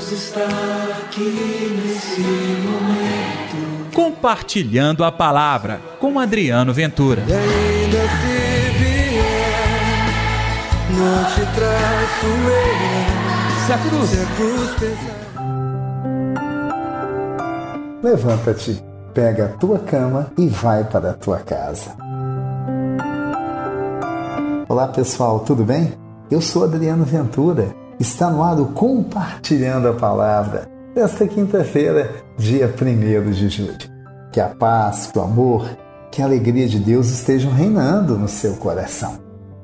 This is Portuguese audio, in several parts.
Deus está aqui nesse momento. Compartilhando a palavra com Adriano Ventura. E ainda se vier, não te traço eu. Se a cruz, Se a cruz pesar. Levanta-te, pega a tua cama e vai para a tua casa. Olá pessoal, tudo bem? Eu sou Adriano Ventura. Está no ar o Compartilhando a Palavra desta quinta-feira, dia 1 de julho. Que a paz, que o amor, que a alegria de Deus estejam reinando no seu coração.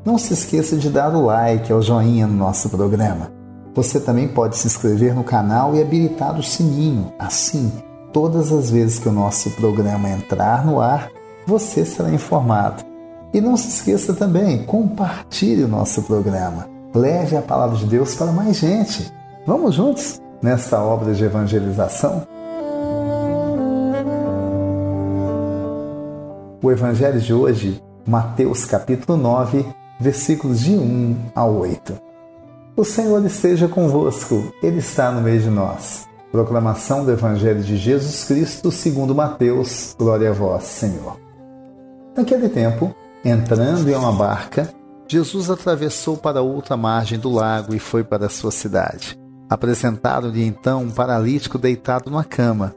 Não se esqueça de dar o like, o joinha no nosso programa. Você também pode se inscrever no canal e habilitar o sininho. Assim, todas as vezes que o nosso programa entrar no ar, você será informado. E não se esqueça também, compartilhe o nosso programa. Leve a palavra de Deus para mais gente. Vamos juntos nesta obra de evangelização? O evangelho de hoje, Mateus capítulo 9, versículos de 1 a 8. O Senhor esteja convosco, Ele está no meio de nós. Proclamação do Evangelho de Jesus Cristo segundo Mateus. Glória a vós, Senhor. Naquele tempo, entrando em uma barca, Jesus atravessou para outra margem do lago e foi para sua cidade. Apresentaram-lhe então um paralítico deitado numa cama.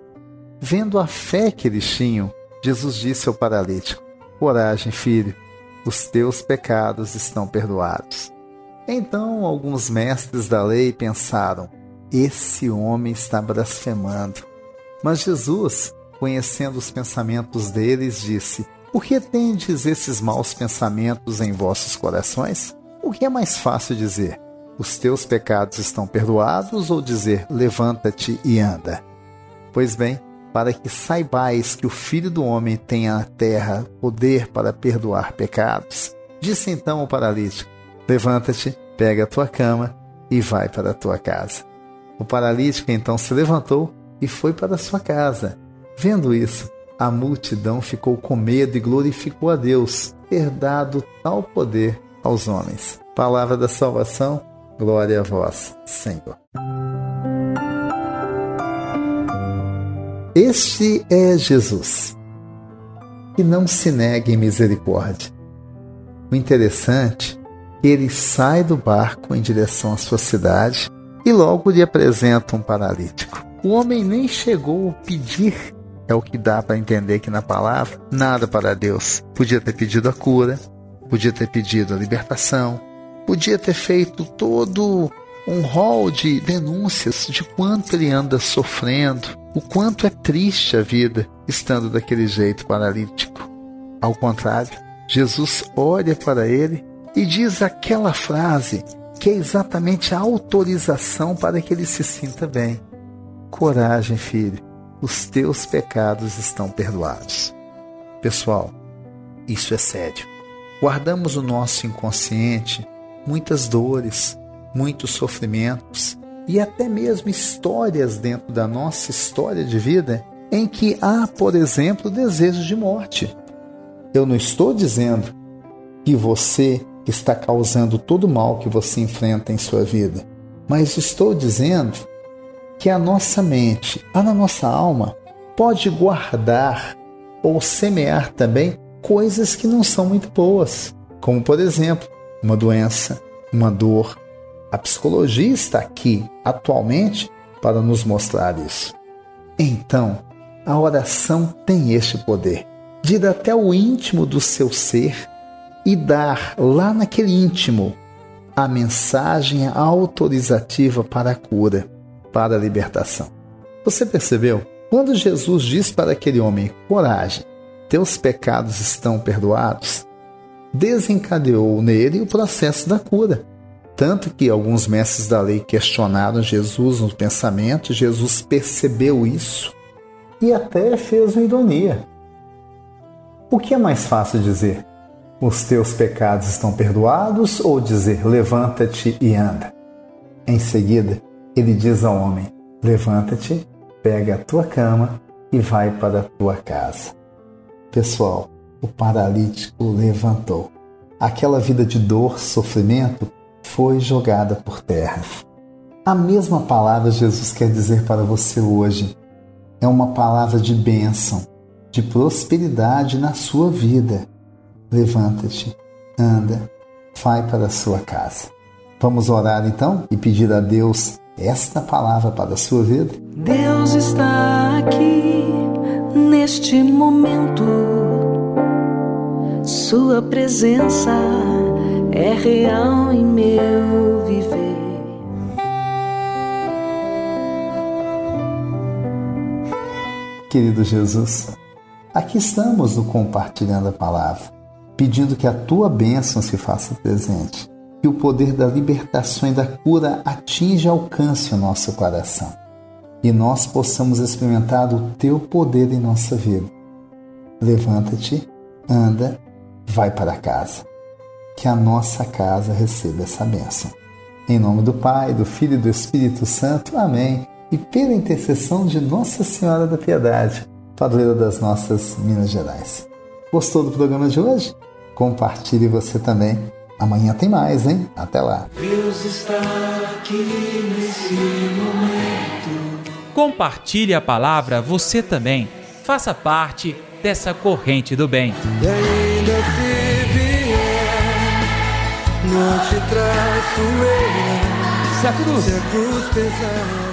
Vendo a fé que eles tinham, Jesus disse ao paralítico: Coragem, filho, os teus pecados estão perdoados. Então alguns mestres da lei pensaram: Esse homem está blasfemando. Mas Jesus, conhecendo os pensamentos deles, disse: Por que tendes esses maus pensamentos em vossos corações? O que é mais fácil dizer? Os teus pecados estão perdoados ou dizer: Levanta-te e anda? Pois bem, para que saibais que o Filho do Homem tem na terra poder para perdoar pecados, disse então o paralítico: Levanta-te, pega a tua cama e vai para a tua casa. O paralítico então se levantou e foi para sua casa. Vendo isso, a multidão ficou com medo e glorificou a Deus, ter dado tal poder aos homens. Palavra da salvação, glória a vós, Senhor. Este é Jesus, que não se nega em misericórdia. O interessante é que ele sai do barco em direção à sua cidade e logo lhe apresenta um paralítico. O homem nem chegou a pedir, é o que dá para entender que na palavra, nada para Deus. Podia ter pedido a cura, podia ter pedido a libertação, podia ter feito todo um rol de denúncias de quanto ele anda sofrendo, o quanto é triste a vida estando daquele jeito paralítico. Ao contrário, Jesus olha para ele e diz aquela frase que é exatamente a autorização para que ele se sinta bem. Coragem, filho, os teus pecados estão perdoados. Pessoal, isso é sério. Guardamos o nosso inconsciente muitas dores, muitos sofrimentos e até mesmo histórias dentro da nossa história de vida em que há, por exemplo, desejos de morte. Eu não estou dizendo que você está causando todo o mal que você enfrenta em sua vida, mas estou dizendo que a nossa mente, a nossa alma, pode guardar ou semear também coisas que não são muito boas, como por exemplo, uma doença, uma dor, a psicologia está aqui atualmente para nos mostrar isso. Então, a oração tem este poder de ir até o íntimo do seu ser e dar lá naquele íntimo a mensagem autorizativa para a cura, para a libertação. Você percebeu? Quando Jesus diz para aquele homem: coragem, teus pecados estão perdoados, desencadeou nele o processo da cura. Tanto que alguns mestres da lei questionaram Jesus no pensamento, Jesus percebeu isso e até fez uma ironia. O que é mais fácil dizer? Os teus pecados estão perdoados ou dizer levanta-te e anda? Em seguida, ele diz ao homem: levanta-te, pega a tua cama e vai para a tua casa. Pessoal, o paralítico levantou. Aquela vida de dor, sofrimento, foi jogada por terra. A mesma palavra Jesus quer dizer para você hoje. É uma palavra de bênção, de prosperidade na sua vida. Levanta-te, anda, vai para a sua casa. Vamos orar então e pedir a Deus esta palavra para a sua vida? Deus está aqui neste momento. Sua presença é real em meu viver. Querido Jesus, aqui estamos no compartilhando a palavra, pedindo que a tua bênção se faça presente, que o poder da libertação e da cura atinja e alcance o nosso coração e nós possamos experimentar o teu poder em nossa vida. Levanta-te, anda, vai para casa. Que a nossa casa receba essa bênção. Em nome do Pai, do Filho e do Espírito Santo. Amém e pela intercessão de Nossa Senhora da Piedade, padroeira das nossas Minas Gerais. Gostou do programa de hoje? Compartilhe você também. Amanhã tem mais, hein? Até lá. Deus está aqui nesse momento. Compartilhe a palavra você também. Faça parte dessa corrente do bem. E ainda se vier, não te traço eu. Se a cruz Se a cruz pesar.